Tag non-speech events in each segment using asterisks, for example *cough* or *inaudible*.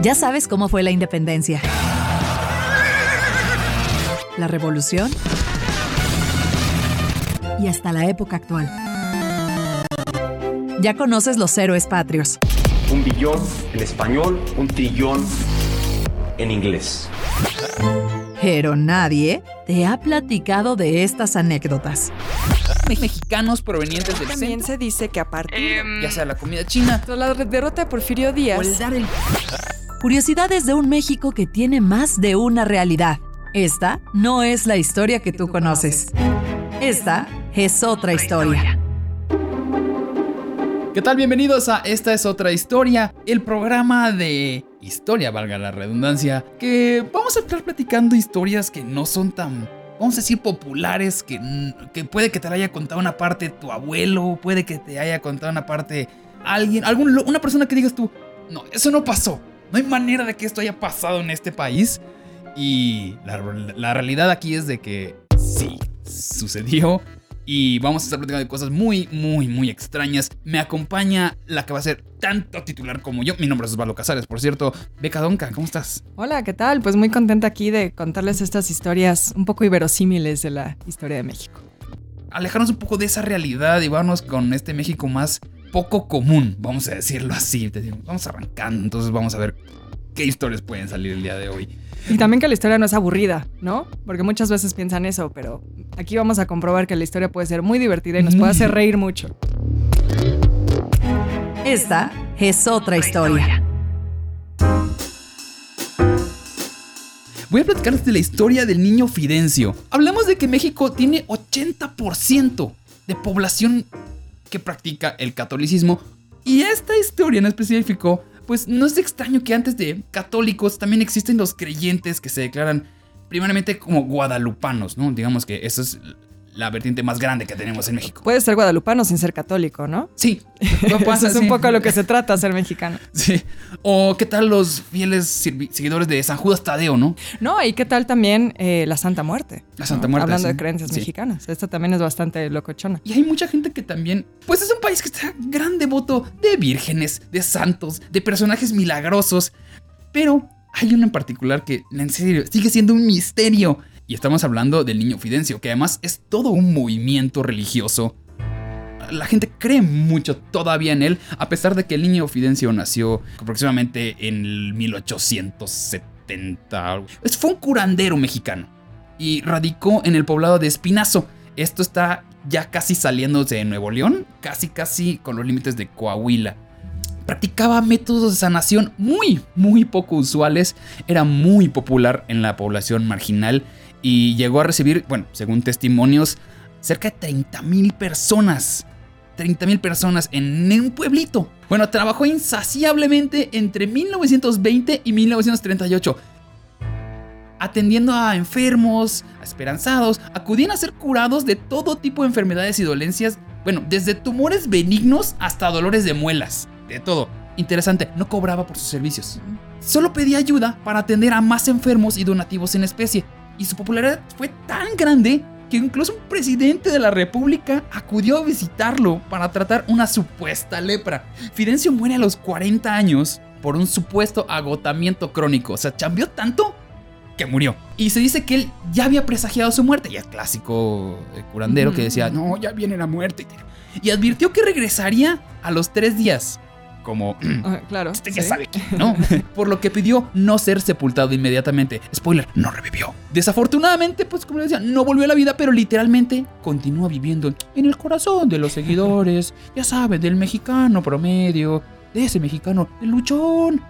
Ya sabes cómo fue la independencia. La revolución. Y hasta la época actual. Ya conoces los héroes patrios. Un billón en español, un trillón en inglés. Pero nadie te ha platicado de estas anécdotas. Mexicanos provenientes del También centro, se dice que a partir ya sea la comida china la derrota de Porfirio Díaz, o el dar el Curiosidades de un México que tiene más de una realidad. Esta no es la historia que tú conoces. Esta es otra historia. ¿Qué tal? Bienvenidos a Esta es otra historia, el programa de historia, valga la redundancia, que vamos a estar platicando historias que no son tan, vamos a decir, populares, que, que puede que te la haya contado una parte tu abuelo, puede que te haya contado una parte alguien, algún, una persona que digas tú, no, eso no pasó, no hay manera de que esto haya pasado en este país. Y la, la realidad aquí es de que sí, sucedió. Y vamos a estar platicando de cosas muy, muy, muy extrañas. Me acompaña la que va a ser tanto titular como yo. Mi nombre es Osvaldo Casares, por cierto. Beca Donca, ¿cómo estás? Hola, ¿qué tal? Pues muy contenta aquí de contarles estas historias un poco iverosímiles de la historia de México. Alejarnos un poco de esa realidad y vamos con este México más poco común, vamos a decirlo así. Vamos arrancando, entonces vamos a ver qué historias pueden salir el día de hoy. Y también que la historia no es aburrida, ¿no? Porque muchas veces piensan eso, pero aquí vamos a comprobar que la historia puede ser muy divertida y nos puede hacer reír mucho. Esta es otra historia. Voy a platicarles de la historia del niño Fidencio. Hablamos de que México tiene 80% de población que practica el catolicismo. Y esta historia en específico, pues no es extraño que antes de católicos también existen los creyentes que se declaran primeramente como guadalupanos, ¿no? Digamos que esa es la vertiente más grande que tenemos en México. Puedes ser guadalupano sin ser católico, ¿no? Sí, *laughs* Eso es un poco lo que se trata ser mexicano. Sí. O qué tal los fieles seguidores de San Judas Tadeo, ¿no? No, y qué tal también eh, la Santa Muerte. La Santa ¿no? Muerte, Hablando sí. de creencias Sí. mexicanas. Esta también es bastante locochona. Y hay mucha gente que también, pues es un país que está gran devoto de vírgenes, de santos, de personajes milagrosos. Pero hay uno en particular que, en serio, sigue siendo un misterio. Y estamos hablando del niño Fidencio, que además es todo un movimiento religioso. La gente cree mucho todavía en él, a pesar de que el niño Fidencio nació aproximadamente en el 1870. Es- Fue un curandero mexicano y radicó en el poblado de Espinazo. Esto está ya casi saliéndose de Nuevo León, casi casi con los límites de Coahuila. Practicaba métodos de sanación muy, muy poco usuales. Era muy popular en la población marginal y llegó a recibir, bueno, según testimonios, cerca de 30 mil personas. 30 mil personas en un pueblito. Bueno, trabajó insaciablemente entre 1920 y 1938 atendiendo a enfermos, a esperanzados, acudían a ser curados de todo tipo de enfermedades y dolencias, bueno, desde tumores benignos hasta dolores de muelas, de todo. Interesante, no cobraba por sus servicios. Solo pedía ayuda para atender a más enfermos y donativos en especie, y su popularidad fue tan grande que incluso un presidente de la república acudió a visitarlo para tratar una supuesta lepra. Fidencio muere a los 40 años por un supuesto agotamiento crónico, o sea, cambió tanto que murió. Y se dice que él ya había presagiado su muerte, ya clásico eh, curandero que decía, no, ya viene la muerte. Y advirtió que regresaría a los tres días, como *clears throat* Ah, claro. usted ya sí. sabe quién, ¿no? *laughs* Por lo que pidió no ser sepultado inmediatamente. Spoiler, no revivió. Desafortunadamente, pues como les decía, no volvió a la vida, pero literalmente continúa viviendo en el corazón de los seguidores, ya saben, del mexicano promedio, de ese mexicano, el luchón.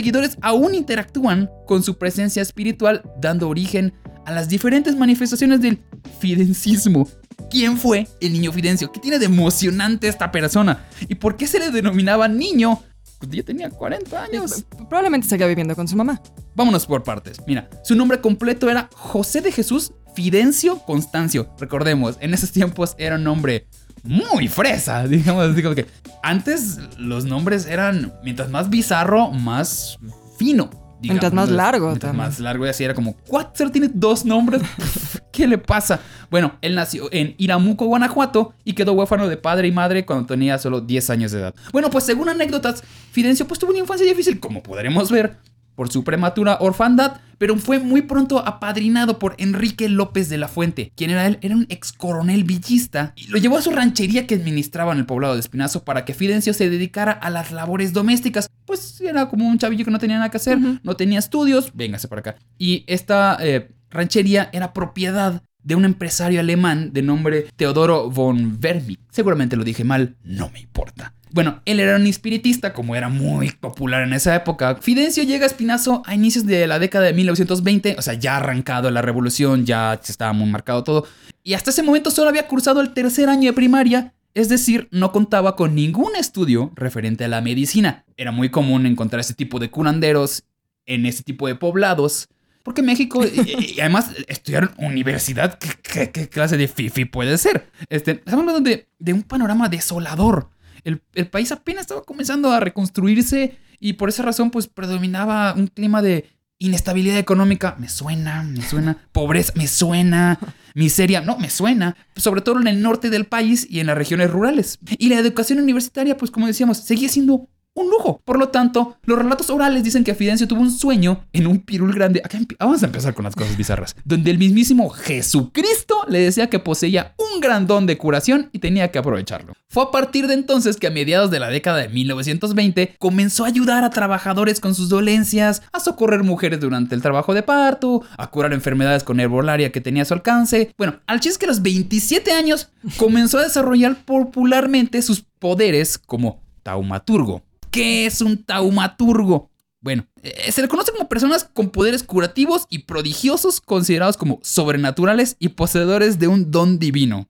Seguidores aún interactúan con su presencia espiritual, dando origen a las diferentes manifestaciones del fidencismo. ¿Quién fue el niño Fidencio? ¿Qué tiene de emocionante esta persona? ¿Y por qué se le denominaba niño? Pues ya tenía 40 años. Probablemente seguía viviendo con su mamá. Vámonos por partes. Mira, su nombre completo era José de Jesús Fidencio Constancio. Recordemos, en esos tiempos era un nombre muy fresa, *laughs* digamos así como que antes los nombres eran mientras más bizarro, más fino. Mientras más largo Mientras también. más largo y así era como, ¿what? ¿Solo tiene dos nombres? *laughs* ¿Qué le pasa? Bueno, él nació en Iramuco, Guanajuato y quedó huérfano de padre y madre cuando tenía solo 10 años de edad. Bueno, pues según anécdotas, Fidencio pues tuvo una infancia difícil, como podremos ver, por su prematura orfandad, pero fue muy pronto apadrinado por Enrique López de la Fuente. quien era él? Era un ex coronel villista y lo llevó a su ranchería que administraba en el poblado de Espinazo para que Fidencio se dedicara a las labores domésticas. Pues era como un chavillo que no tenía nada que hacer, no tenía estudios, véngase para acá. Y esta eh, ranchería era propiedad de un empresario alemán de nombre Teodoro von Vermick. Seguramente lo dije mal, no me importa. Bueno, él era un espiritista, como era muy popular en esa época. Fidencio llega a Espinazo a inicios de la década de 1920, o sea, ya arrancado la revolución, ya se estaba muy marcado todo. Y hasta ese momento solo había cursado el tercer año de primaria, es decir, no contaba con ningún estudio referente a la medicina. Era muy común encontrar ese tipo de curanderos en ese tipo de poblados. Porque México, y, además, estudiar en universidad, ¿qué, clase de fifi puede ser? Este, estamos hablando de un panorama desolador. El, el país apenas estaba comenzando a reconstruirse y por esa razón, pues predominaba un clima de inestabilidad económica. Me suena, me suena. Pobreza, me suena. Miseria, no, me suena. Sobre todo en el norte del país y en las regiones rurales. Y la educación universitaria, pues como decíamos, seguía siendo un lujo. Por lo tanto, los relatos orales dicen que Fidencio tuvo un sueño en un pirul grande. Vamos a empezar con las cosas bizarras. Donde el mismísimo Jesucristo le decía que poseía gran don de curación y tenía que aprovecharlo. Fue a partir de entonces que a mediados de la década de 1920 comenzó a ayudar a trabajadores con sus dolencias, a socorrer mujeres durante el trabajo de parto, a curar enfermedades con herbolaria que tenía a su alcance. Bueno, al chiste es que a los 27 años comenzó a desarrollar popularmente sus poderes como taumaturgo. ¿Qué es un taumaturgo? Bueno, eh, se le conoce como personas con poderes curativos y prodigiosos considerados como sobrenaturales y poseedores de un don divino.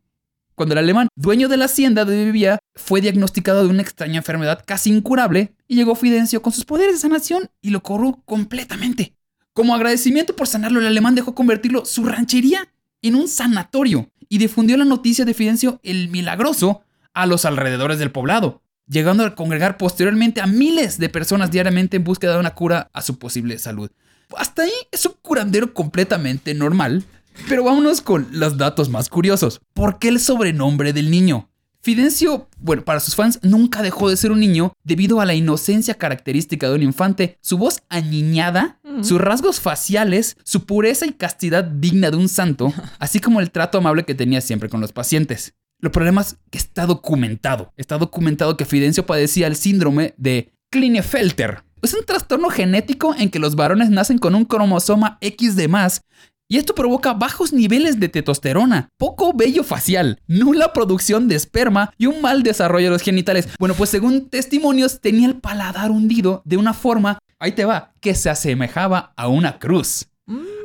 Cuando el alemán, dueño de la hacienda donde vivía, fue diagnosticado de una extraña enfermedad casi incurable y llegó Fidencio con sus poderes de sanación y lo curó completamente. Como agradecimiento por sanarlo, el alemán dejó convertirlo su ranchería en un sanatorio y difundió la noticia de Fidencio el Milagroso a los alrededores del poblado, llegando a congregar posteriormente a miles de personas diariamente en búsqueda de una cura a su posible salud. Hasta ahí es un curandero completamente normal, pero vámonos con los datos más curiosos. ¿Por qué el sobrenombre del niño? Fidencio, bueno, para sus fans nunca dejó de ser un niño debido a la inocencia característica de un infante, su voz aniñada, sus rasgos faciales, su pureza y castidad digna de un santo, *laughs* así como el trato amable que tenía siempre con los pacientes. Lo problema es que está documentado. Está documentado que Fidencio padecía el síndrome de Klinefelter. Es un trastorno genético en que los varones nacen con un cromosoma X de más y esto provoca bajos niveles de testosterona, poco vello facial, nula producción de esperma y un mal desarrollo de los genitales. Bueno, pues según testimonios tenía el paladar hundido de una forma, ahí te va, que se asemejaba a una cruz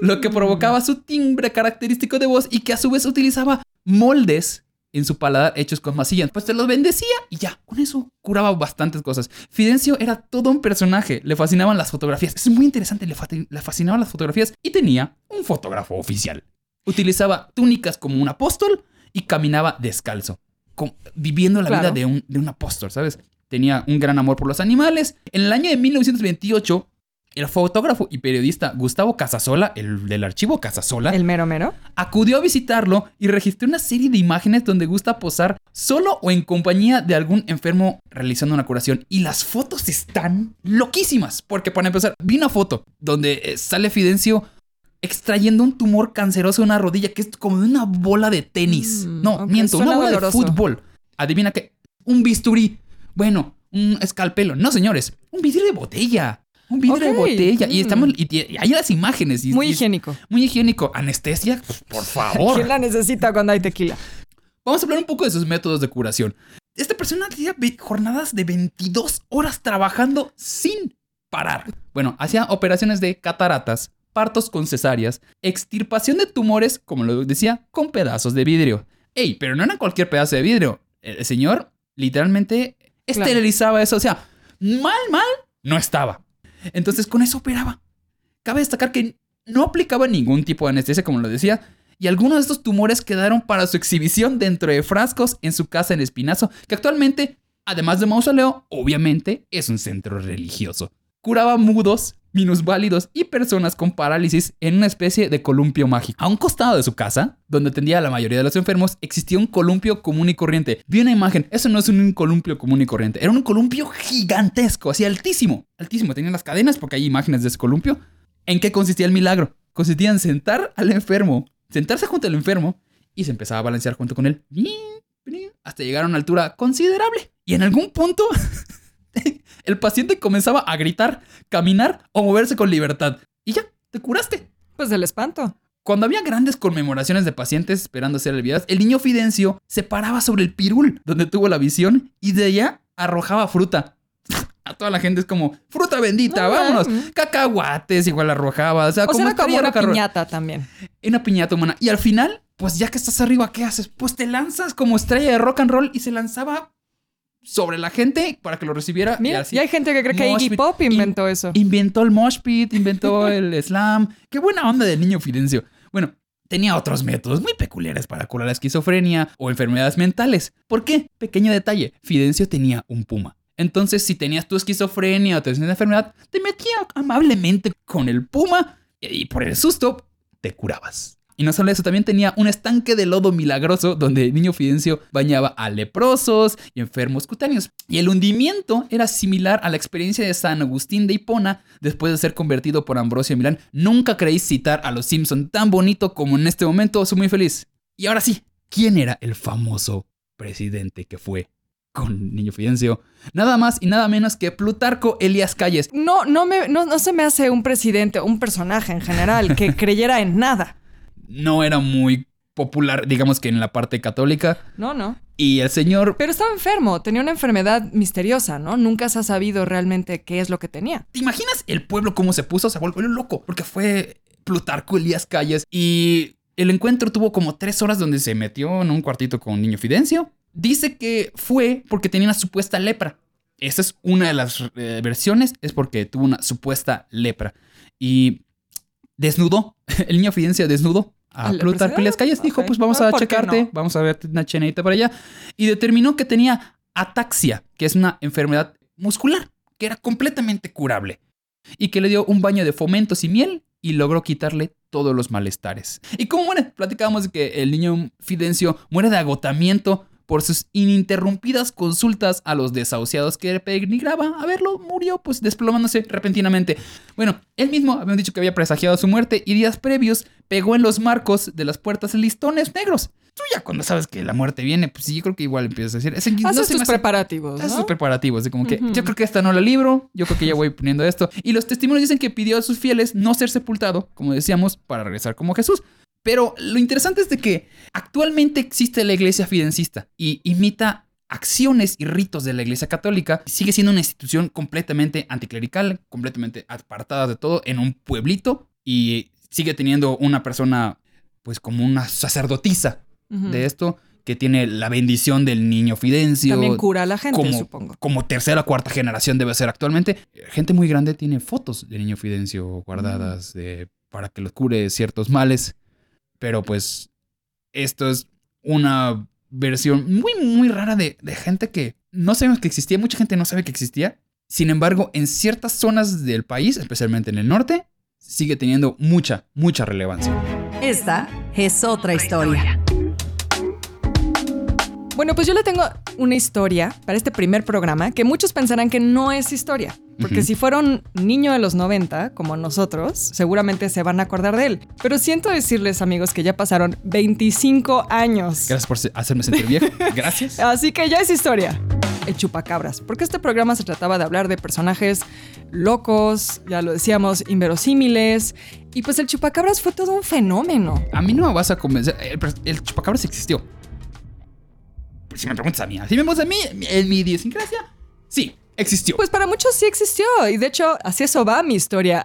lo que provocaba su timbre característico de voz y que a su vez utilizaba moldes en su paladar hechos con masilla. Pues te los bendecía y ya, con eso curaba bastantes cosas. Fidencio era todo un personaje, le fascinaban las fotografías. Es muy interesante, le, fa- le fascinaban las fotografías y tenía un fotógrafo oficial. Utilizaba túnicas como un apóstol y caminaba descalzo, com- viviendo la vida de un, de un apóstol, ¿sabes? Tenía un gran amor por los animales. En el año de 1928, el fotógrafo y periodista Gustavo Casasola, el del archivo Casasola, El mero mero. acudió a visitarlo y registró una serie de imágenes donde gusta posar solo o en compañía de algún enfermo realizando una curación. Y las fotos están loquísimas, porque para empezar, vi una foto donde eh, sale Fidencio extrayendo un tumor canceroso de una rodilla que es como de una bola de tenis. Mm, no, miento, una bola doloroso. de fútbol. Adivina qué, un bisturí. Bueno, un escalpelo. No, señores, un vidrio de botella. Un vidrio de botella. Y mm. estamos y, y hay las imágenes. Y, Muy higiénico. muy higiénico. Anestesia, pues, por *laughs* favor. ¿Quién la necesita cuando hay tequila? Vamos a hablar un poco de sus métodos de curación. Esta persona hacía jornadas de 22 horas trabajando sin parar. Bueno, hacía operaciones de cataratas, partos con cesáreas, extirpación de tumores, como lo decía, con pedazos de vidrio. Ey, pero no era cualquier pedazo de vidrio. El el señor literalmente esterilizaba eso. O sea, mal, mal, no estaba. Entonces con eso operaba. Cabe destacar que no aplicaba ningún tipo de anestesia, como lo decía, y algunos de estos tumores quedaron para su exhibición dentro de frascos en su casa en Espinazo, que actualmente, además de mausoleo, obviamente es un centro religioso. Curaba mudos, minusválidos y personas con parálisis en una especie de columpio mágico. A un costado de su casa, donde atendía a la mayoría de los enfermos, existía un columpio común y corriente. Vi una imagen, eso no es un columpio común y corriente, era un columpio gigantesco, así altísimo, altísimo. Tenía las cadenas porque hay imágenes de ese columpio. ¿En qué consistía el milagro? Consistía en sentar al enfermo, sentarse junto al enfermo y se empezaba a balancear junto con él hasta llegar a una altura considerable. Y en algún punto *laughs* el paciente comenzaba a gritar, caminar o moverse con libertad. Y ya, te curaste. Pues del espanto. Cuando había grandes conmemoraciones de pacientes esperando ser aliviados, el niño Fidencio se paraba sobre el pirul donde tuvo la visión y de allá arrojaba fruta. A toda la gente es como, fruta bendita, vámonos. Cacahuates igual arrojaba. O sea, como, como una piñata también. Una piñata humana. Y al final, pues ya que estás arriba, ¿qué haces? Pues te lanzas como estrella de rock and roll y se lanzaba sobre la gente para que lo recibiera. Mira, y, así, hay gente que cree que Iggy Pop inventó eso. Inventó el mosh pit, inventó *laughs* el slam. Qué buena onda del niño Fidencio. Bueno, tenía otros métodos muy peculiares para curar la esquizofrenia o enfermedades mentales. ¿Por qué? Pequeño detalle, Fidencio tenía un puma. Entonces, si tenías tu esquizofrenia o tenías una enfermedad, te metía amablemente con el puma y por el susto te curabas. Y no solo eso, también tenía un estanque de lodo milagroso donde el niño Fidencio bañaba a leprosos y enfermos cutáneos. Y el hundimiento era similar a la experiencia de San Agustín de Hipona después de ser convertido por Ambrosio Milán. Nunca creí citar a los Simpson tan bonito como en este momento. Soy muy feliz. Y ahora sí, ¿quién era el famoso presidente que fue con Niño Fidencio. Nada más y nada menos que Plutarco Elías Calles. No, no, me, no, no se me hace un presidente, un personaje en general que *laughs* creyera en nada no era muy popular, digamos que en la parte católica. No, no. Y el señor... Pero estaba enfermo, tenía una enfermedad misteriosa, ¿no? Nunca se ha sabido realmente qué es lo que tenía. ¿Te imaginas el pueblo cómo se puso? Se volvió loco, porque fue Plutarco Elías Calles y el encuentro tuvo como tres horas donde se metió en un cuartito con Niño Fidencio. Dice que fue porque tenía una supuesta lepra. Esa es una de las eh, versiones, es porque tuvo una supuesta lepra. Y desnudó, *laughs* el niño Fidencio desnudo a Plutarco las calles. Dijo, pues vamos a checarte, vamos a ver una chenita para allá. Y determinó que tenía ataxia, que es una enfermedad muscular, que era completamente curable. Y que le dio un baño de fomentos y miel y logró quitarle todos los malestares. ¿Y cómo muere? Platicábamos de que el niño Fidencio muere de agotamiento por sus ininterrumpidas consultas a los desahuciados que peregrinaba a verlo, murió pues desplomándose repentinamente. Bueno, él mismo había dicho que había presagiado su muerte y días previos pegó en los marcos de las puertas listones negros. Tú ya cuando sabes que la muerte viene, pues sí, yo creo que igual empiezas a decir... Haces no tus preparativos, Haces tus preparativos, de como que yo creo que esta no la libro, yo creo que ya voy poniendo esto. Y los testimonios dicen que pidió a sus fieles no ser sepultado, como decíamos, para regresar como Jesús. Pero lo interesante es de que actualmente existe la iglesia fidencista y imita acciones y ritos de la iglesia católica. Sigue siendo una institución completamente anticlerical, completamente apartada de todo en un pueblito y sigue teniendo una persona pues como una sacerdotisa de esto que tiene la bendición del niño Fidencio. También cura a la gente, como, supongo. Como tercera o cuarta generación debe ser actualmente. Gente muy grande tiene fotos del niño Fidencio guardadas de, para que los cure ciertos males. Pero pues esto es una versión muy, muy rara de, gente que no sabemos que existía. Mucha gente no sabe que existía. Sin embargo, en ciertas zonas del país, especialmente en el norte, sigue teniendo mucha, mucha relevancia. Esta es otra historia. Bueno, pues yo le tengo una historia para este primer programa que muchos pensarán que no es historia. Porque si fueron niño de los 90, como nosotros, seguramente se van a acordar de él. Pero siento decirles, amigos, que ya pasaron 25 años. Gracias por hacerme sentir viejo. *laughs* Gracias. Así que ya es historia. El chupacabras. Porque este programa se trataba de hablar de personajes locos, ya lo decíamos, inverosímiles. Y pues el chupacabras fue todo un fenómeno. A mí no me vas a convencer. el chupacabras existió si me preguntas a mí, si me preguntas a mí, en mi idiosincrasia, sí, existió. Pues para muchos sí existió. Y de hecho, así eso va mi historia.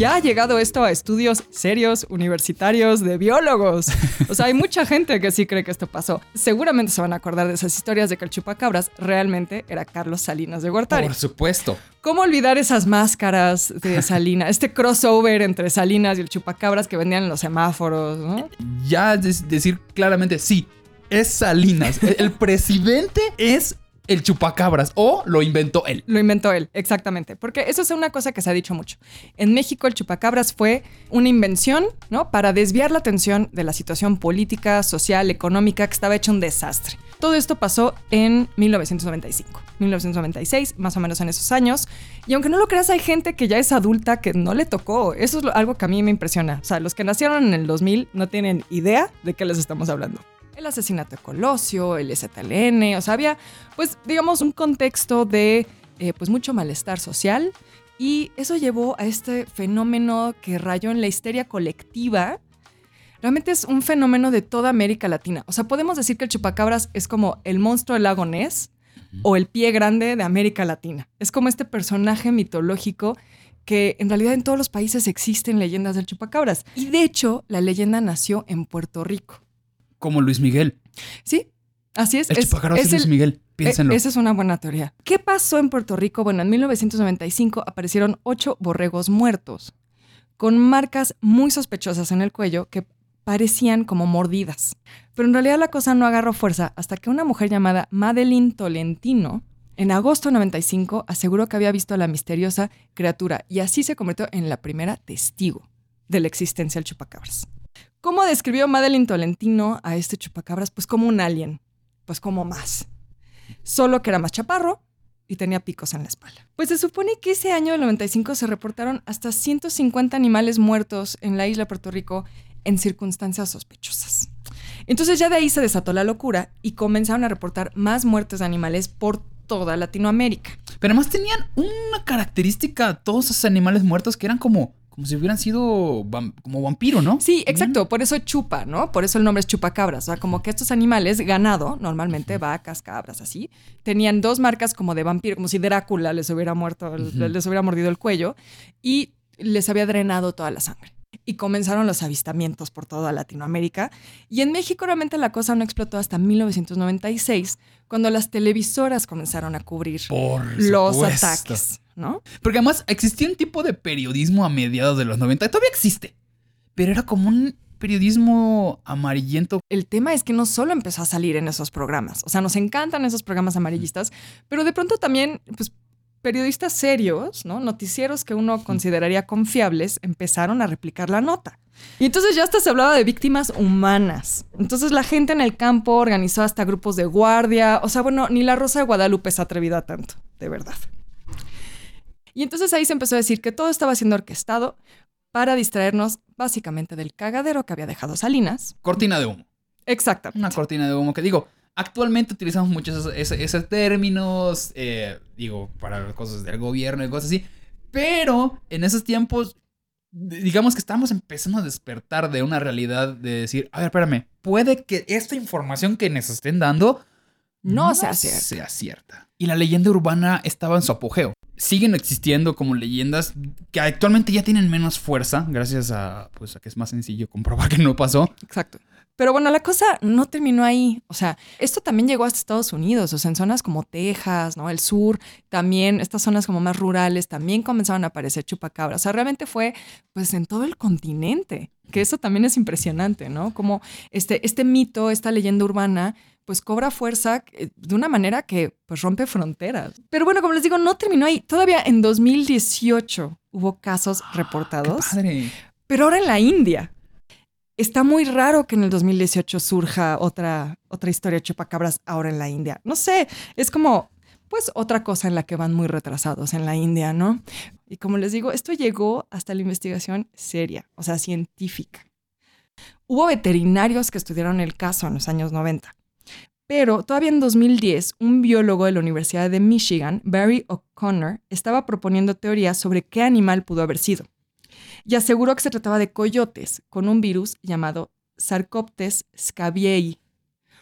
Ya ha llegado esto a estudios serios, universitarios, de biólogos. O sea, hay mucha gente que sí cree que esto pasó. Seguramente se van a acordar de esas historias de que el chupacabras realmente era Carlos Salinas de Gortari. Por supuesto. ¿Cómo olvidar esas máscaras de *laughs* Salinas? Este crossover entre Salinas y el chupacabras que vendían en los semáforos, ¿no? Ya decir claramente, sí, es Salinas. *laughs* El presidente es el chupacabras o lo inventó él. Lo inventó él, exactamente. Porque eso es una cosa que se ha dicho mucho. En México el chupacabras fue una invención, ¿no? Para desviar la atención de la situación política, social, económica, que estaba hecho un desastre. Todo esto pasó en 1995, 1996, más o menos en esos años. Y aunque no lo creas, hay gente que ya es adulta que no le tocó. Eso es algo que a mí me impresiona. O sea, los que nacieron en el 2000 no tienen idea de qué les estamos hablando el asesinato de Colosio, el ZLN, o sea, había, pues, digamos, un contexto de, eh, pues, mucho malestar social y eso llevó a este fenómeno que rayó en la histeria colectiva. Realmente es un fenómeno de toda América Latina. O sea, podemos decir que el chupacabras es como el monstruo del lago Ness o el pie grande de América Latina. Es como este personaje mitológico que en realidad en todos los países existen leyendas del chupacabras. Y de hecho, la leyenda nació en Puerto Rico como Luis Miguel. Sí, así es. El es, es, Luis Miguel, e, piénsenlo. Esa es una buena teoría. ¿Qué pasó en Puerto Rico? Bueno, en 1995 aparecieron ocho borregos muertos con marcas muy sospechosas en el cuello que parecían como mordidas. Pero en realidad la cosa no agarró fuerza hasta que una mujer llamada Madeline Tolentino en agosto de 95 aseguró que había visto a la misteriosa criatura y así se convirtió en la primera testigo de la existencia del chupacabras. ¿Cómo describió Madeline Tolentino a este chupacabras? Pues como un alien, pues como más. Solo que era más chaparro y tenía picos en la espalda. Pues se supone que ese año del 95 se reportaron hasta 150 animales muertos en la isla de Puerto Rico en circunstancias sospechosas. Entonces ya de ahí se desató la locura y comenzaron a reportar más muertes de animales por toda Latinoamérica. Pero además tenían una característica todos esos animales muertos que eran como como si hubieran sido como vampiro, ¿no? Sí, exacto. Por eso chupa, ¿no? Por eso el nombre es chupacabras. O sea, como que estos animales, ganado, normalmente vacas, cabras, así, tenían dos marcas como de vampiro, como si Drácula les hubiera muerto, les hubiera mordido el cuello y les había drenado toda la sangre y comenzaron los avistamientos por toda Latinoamérica. Y en México realmente la cosa no explotó hasta 1996, cuando las televisoras comenzaron a cubrir los ataques, ¿no? Porque además existía un tipo de periodismo a mediados de los 90, todavía existe, pero era como un periodismo amarillento. El tema es que no solo empezó a salir en esos programas, o sea, nos encantan esos programas amarillistas, pero de pronto también, pues periodistas serios, ¿no? Noticieros que uno consideraría confiables, empezaron a replicar la nota. Y entonces ya hasta se hablaba de víctimas humanas. Entonces la gente en el campo organizó hasta grupos de guardia. O sea, bueno, ni la Rosa de Guadalupe se atrevida tanto, de verdad. Y entonces ahí se empezó a decir que todo estaba siendo orquestado para distraernos básicamente del cagadero que había dejado Salinas. Cortina de humo. Exactamente. Una cortina de humo que digo, Actualmente utilizamos muchos esos, términos, eh, digo, para cosas del gobierno y cosas así. Pero en esos tiempos, digamos que estamos empezando a despertar de una realidad de decir, a ver, espérame, puede que esta información que nos estén dando no, sea, cierta. sea cierta. Y la leyenda urbana estaba en su apogeo. Siguen existiendo como leyendas que actualmente ya tienen menos fuerza, gracias a, pues, a que es más sencillo comprobar que no pasó. Exacto. Pero bueno, la cosa no terminó ahí. O sea, esto también llegó hasta Estados Unidos, o sea, en zonas como Texas, ¿no? El sur, también, estas zonas como más rurales, también comenzaron a aparecer chupacabras. O sea, realmente fue, pues, en todo el continente, que eso también es impresionante, ¿no? Como este, este mito, esta leyenda urbana, pues cobra fuerza eh, de una manera que pues rompe fronteras. Pero bueno, como les digo, no terminó ahí. Todavía en 2018 hubo casos ah, reportados. Pero ahora en la India está muy raro que en el 2018 surja otra, otra historia de chupacabras ahora en la India. No sé, es como, pues, otra cosa en la que van muy retrasados en la India, ¿no? Y como les digo, esto llegó hasta la investigación seria, o sea, científica. Hubo veterinarios que estudiaron el caso en los años 90. Pero todavía en 2010, un biólogo de la Universidad de Michigan, Barry O'Connor, estaba proponiendo teorías sobre qué animal pudo haber sido y aseguró que se trataba de coyotes con un virus llamado Sarcoptes scabiei.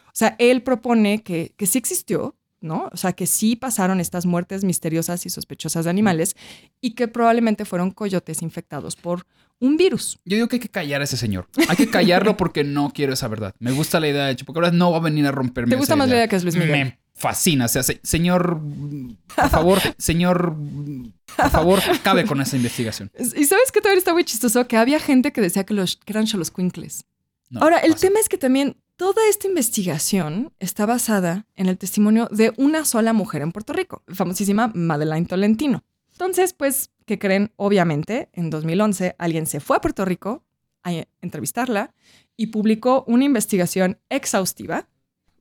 O sea, él propone que, que sí existió, ¿no? O sea, que sí pasaron estas muertes misteriosas y sospechosas de animales y que probablemente fueron coyotes infectados por un virus. Yo digo que hay que callar a ese señor. Hay que callarlo porque no quiero esa verdad. Me gusta la idea de ahora no va a venir a romperme. ¿Te gusta más la idea que es Luis Miguel? Me fascina. O sea, señor, por favor, *laughs* señor, por favor, cabe con esa investigación. *laughs* Y sabes que todavía está muy chistoso que había gente que decía que, los, que eran quincles. Ahora, el tema es que también toda esta investigación está basada en el testimonio de una sola mujer en Puerto Rico, famosísima Madeline Tolentino. Entonces, pues, ¿qué creen? Obviamente, en 2011 alguien se fue a Puerto Rico a entrevistarla y publicó una investigación exhaustiva.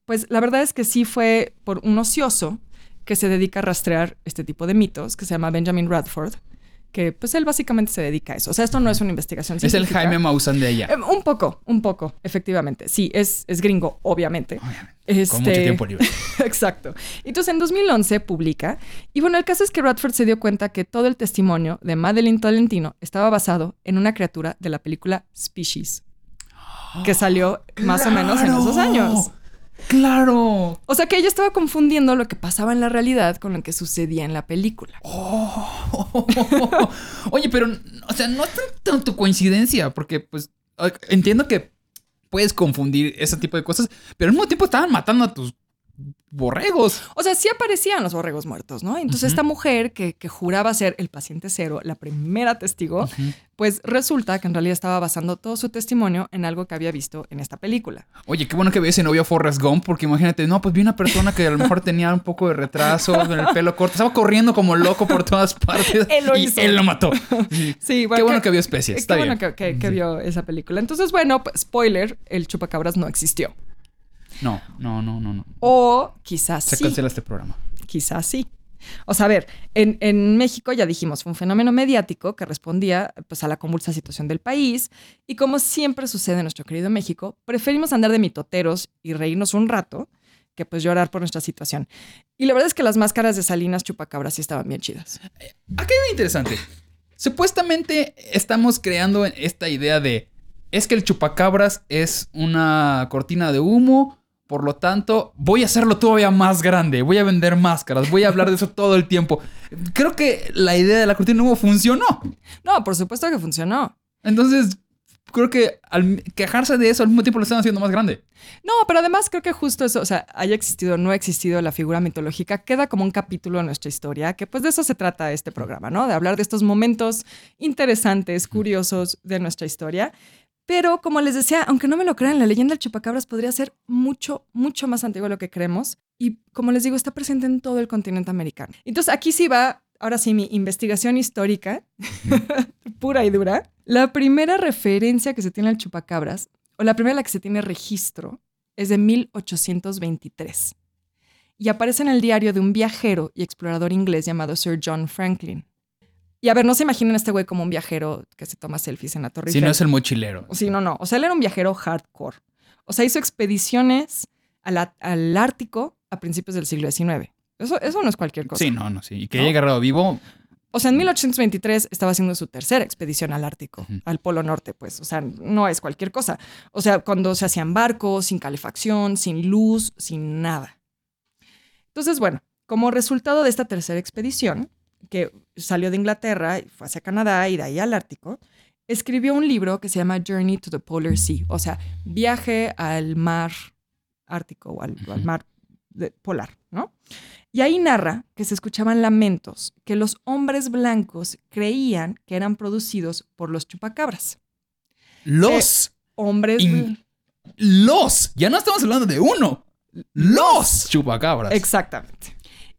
Pues la verdad es que sí fue por un ocioso que se dedica a rastrear este tipo de mitos, que se llama Benjamin Radford, que pues él básicamente se dedica a eso. O sea, esto no es una investigación Es el. Jaime Maussan de ella. Eh, un poco, un poco, efectivamente. Sí, es, es gringo, obviamente. Obviamente. Este- Con mucho tiempo libre. *laughs* Exacto. Entonces, en 2011 publica. Y bueno, el caso es que Radford se dio cuenta que todo el testimonio de Madeline Tolentino estaba basado en una criatura de la película Species, que salió más o menos en esos años. ¡Claro! O sea que ella estaba confundiendo lo que pasaba en la realidad con lo que sucedía en la película. *laughs* Oye, pero, o sea, no es tan- tanto coincidencia, porque, pues, entiendo que puedes confundir ese tipo de cosas, pero al mismo tiempo estaban matando a tus borregos. O sea, sí aparecían los borregos muertos, ¿no? Entonces, esta mujer que, que juraba ser el paciente cero, la primera testigo, pues resulta que en realidad estaba basando todo su testimonio en algo que había visto en esta película. Oye, qué bueno que ves ese novio Forrest Gump, porque imagínate, no, pues vi una persona que a lo mejor tenía un poco de retraso, con el pelo corto, estaba corriendo como loco por todas partes *laughs* Él lo y hizo. él lo mató. Sí. Sí, qué bueno que vio especies, Qué está bueno bien. que, que- que vio esa película. Entonces, bueno, pues, spoiler, el chupacabras no existió. No, no, no, no, no. O quizás Se sí. cancela este programa. Quizás sí. O sea, a ver, en, en México ya dijimos, fue un fenómeno mediático que respondía pues, a la convulsa situación del país. Y como siempre sucede en nuestro querido México, preferimos andar de mitoteros y reírnos un rato que pues llorar por nuestra situación. Y la verdad es que las máscaras de Salinas Chupacabras sí estaban bien chidas. Aquí hay interesante. Supuestamente estamos creando esta idea de es que el chupacabras es una cortina de humo, por lo tanto voy a hacerlo todavía más grande, voy a vender máscaras, voy a hablar de eso todo el tiempo. Creo que la idea de la cortina humo funcionó. No, por supuesto que funcionó. Entonces, creo que al quejarse de eso al mismo tiempo lo están haciendo más grande. No, pero además creo que justo eso, o sea, haya existido o no ha existido la figura mitológica, queda como un capítulo en nuestra historia, que pues de eso se trata este programa, ¿no? De hablar de estos momentos interesantes, curiosos de nuestra historia. Pero como les decía, aunque no me lo crean, la leyenda del chupacabras podría ser mucho, mucho más antigua de lo que creemos. Y como les digo, está presente en todo el continente americano. Entonces aquí sí va, ahora sí, mi investigación histórica, *laughs* pura y dura. La primera referencia que se tiene al chupacabras o la primera la que se tiene registro, es de 1823 y aparece en el diario de un viajero y explorador inglés llamado Sir John Franklin. Y a ver, no se imaginen a este güey como un viajero que se toma selfies en la Torre Si no es el mochilero. Sí, no, no. O sea, él era un viajero hardcore. O sea, hizo expediciones al, Ártico a principios del siglo XIX. Eso, eso no es cualquier cosa. Sí, no, no, sí. Y que ¿No? haya agarrado vivo, O sea, en 1823 estaba haciendo su tercera expedición al Ártico, al Polo Norte, pues. O sea, no es cualquier cosa. O sea, cuando se hacían barcos, sin calefacción, sin luz, sin nada. Entonces, bueno, como resultado de esta tercera expedición, que salió de Inglaterra y fue hacia Canadá y de ahí al Ártico, escribió un libro que se llama Journey to the Polar Sea, o sea, viaje al mar Ártico o al, mar de- polar, ¿no? Y ahí narra que se escuchaban lamentos que los hombres blancos creían que eran producidos por los chupacabras. los, Hombres... In- los, ya no estamos hablando de uno, los chupacabras. Exactamente.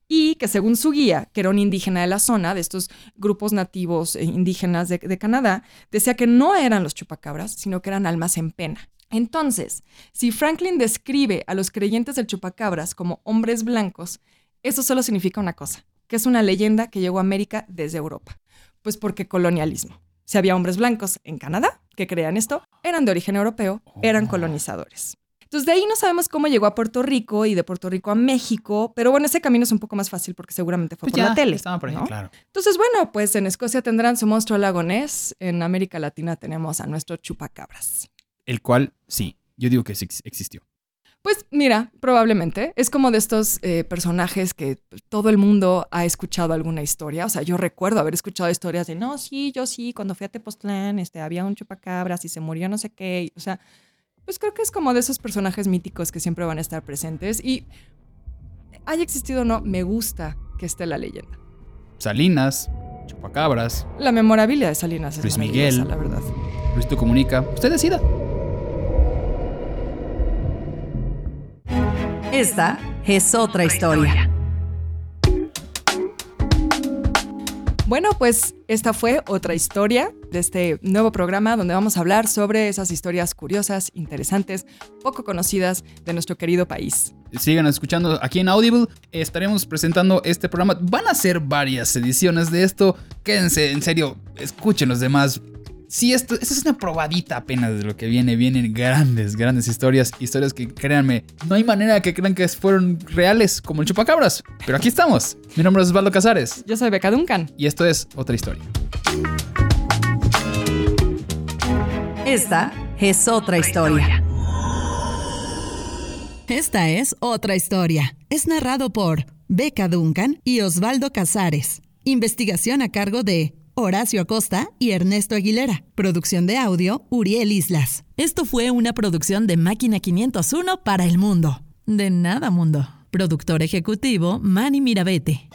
Y que según su guía, que era un indígena de la zona, de estos grupos nativos eh, indígenas de, de Canadá, decía que no eran los chupacabras, sino que eran almas en pena. Entonces, si Franklin describe a los creyentes del chupacabras como hombres blancos, eso solo significa una cosa, que es una leyenda que llegó a América desde Europa. Pues porque colonialismo. Si había hombres blancos en Canadá que creían esto, eran de origen europeo, eran Oh. colonizadores. Entonces, de ahí no sabemos cómo llegó a Puerto Rico y de Puerto Rico a México, pero bueno, ese camino es un poco más fácil porque seguramente fue Pues por ya, la tele. Estaba por ahí, ¿no? claro. Entonces, bueno, pues en Escocia tendrán su monstruo lagonés, en América Latina tenemos a nuestro chupacabras. El cual, sí, yo digo que sí ex- existió. Pues mira, probablemente es como de estos eh, personajes que todo el mundo ha escuchado alguna historia. O sea, yo recuerdo haber escuchado historias de, no, sí, yo sí, cuando fui a Tepoztlán, este, había un chupacabras y se murió no sé qué. o sea, pues creo que es como de esos personajes míticos que siempre van a estar presentes. Y haya existido o no, me gusta que esté la leyenda. Salinas, chupacabras, La memorabilidad de Salinas es Luis Miguel. la verdad. Luisito Comunica. Usted decida. Esta es otra historia. Bueno, pues esta fue otra historia de este nuevo programa donde vamos a hablar sobre esas historias curiosas, interesantes, poco conocidas de nuestro querido país. Sigan escuchando aquí en Audible. Estaremos presentando este programa. Van a ser varias ediciones de esto. Quédense, en serio, escuchen los demás. Sí, esto, esto es una probadita apenas de lo que viene. Vienen grandes, grandes historias. Historias que, créanme, no hay manera que crean que fueron reales como el chupacabras. Pero aquí estamos. Mi nombre es Osvaldo Casares. Yo soy Beca Duncan. Y esto es otra historia. Esta es otra historia. Esta es otra historia. Es narrado por Beca Duncan y Osvaldo Casares. Investigación a cargo de Horacio Acosta y Ernesto Aguilera. Producción de audio, Uriel Islas. Esto fue una producción de Máquina 501 para el mundo. De nada, mundo. Productor ejecutivo, Manny Mirabete.